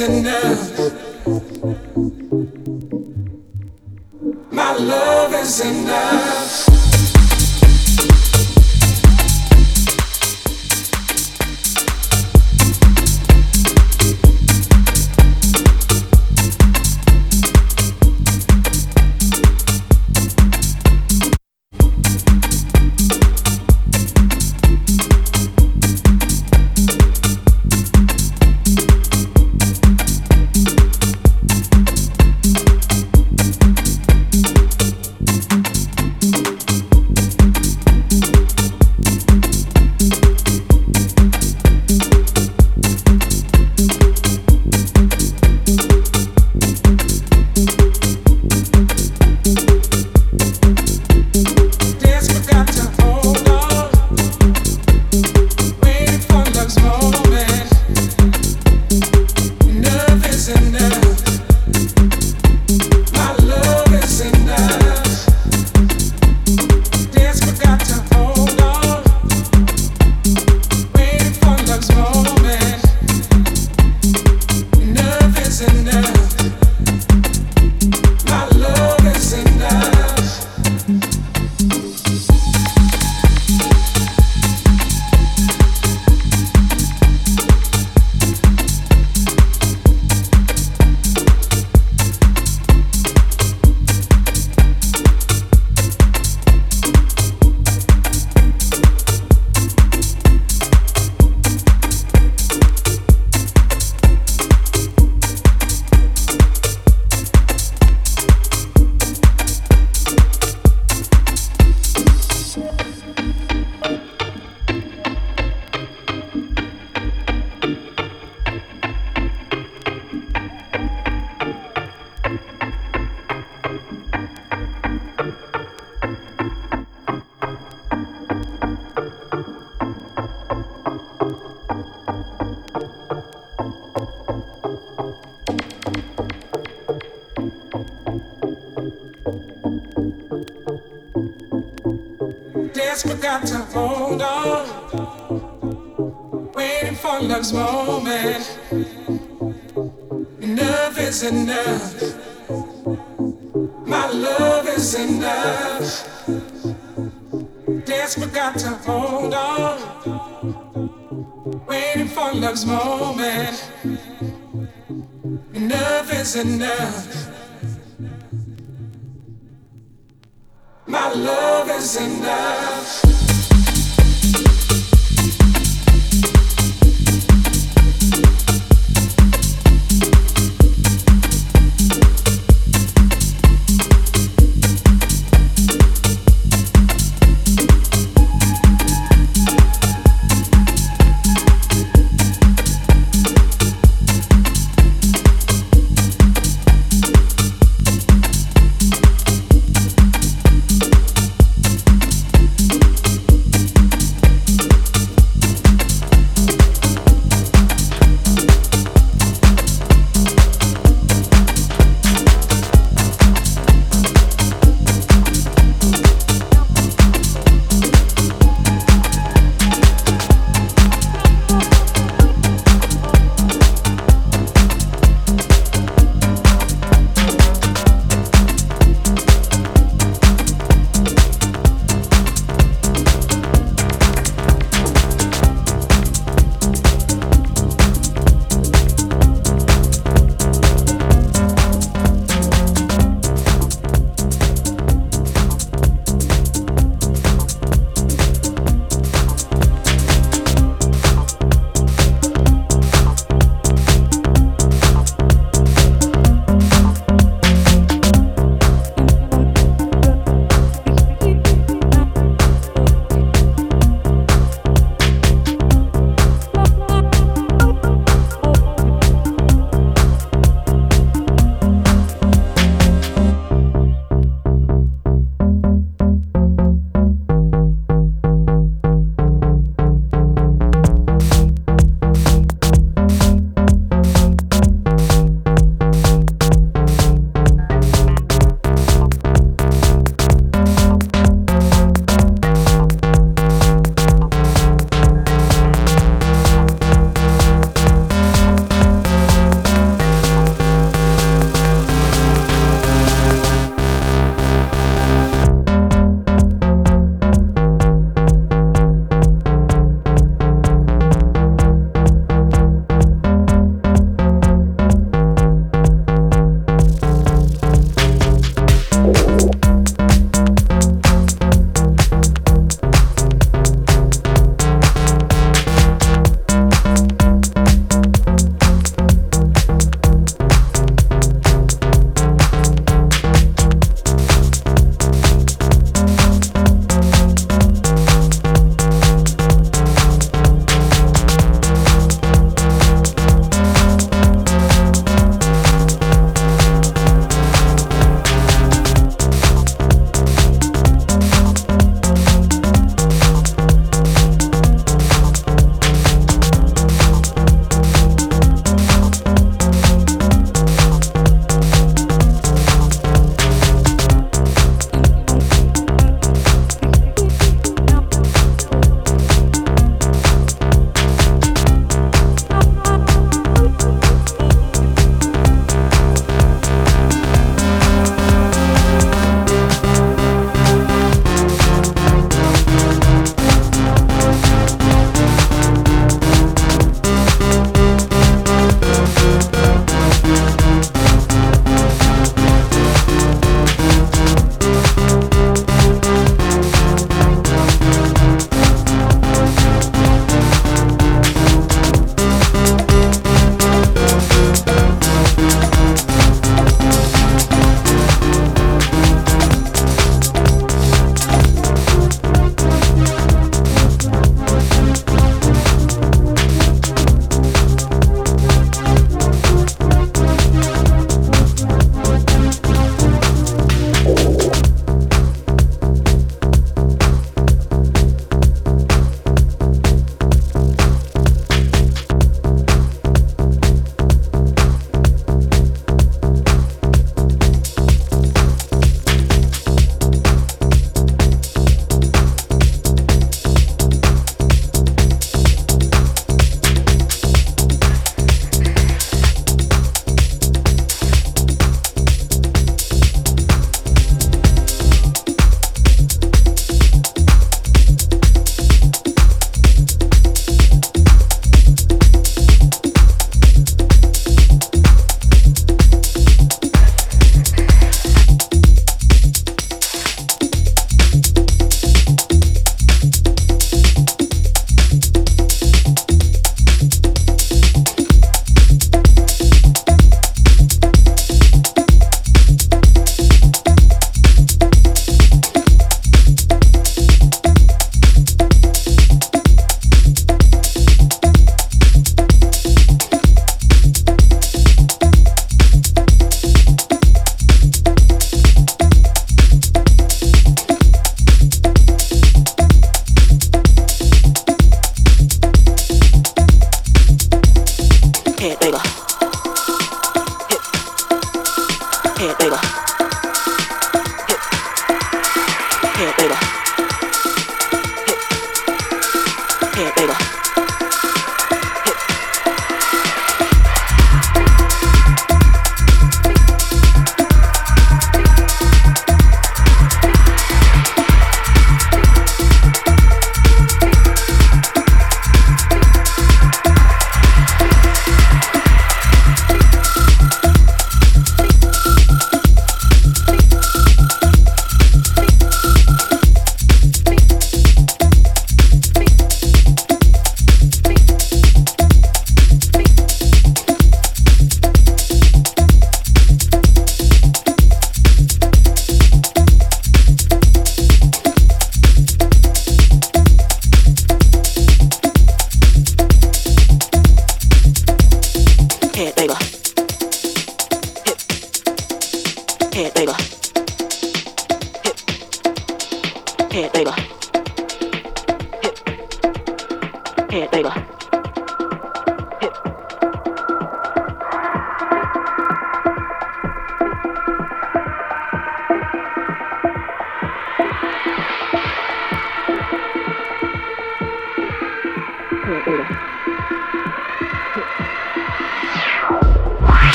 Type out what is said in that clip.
enough. My love is enough.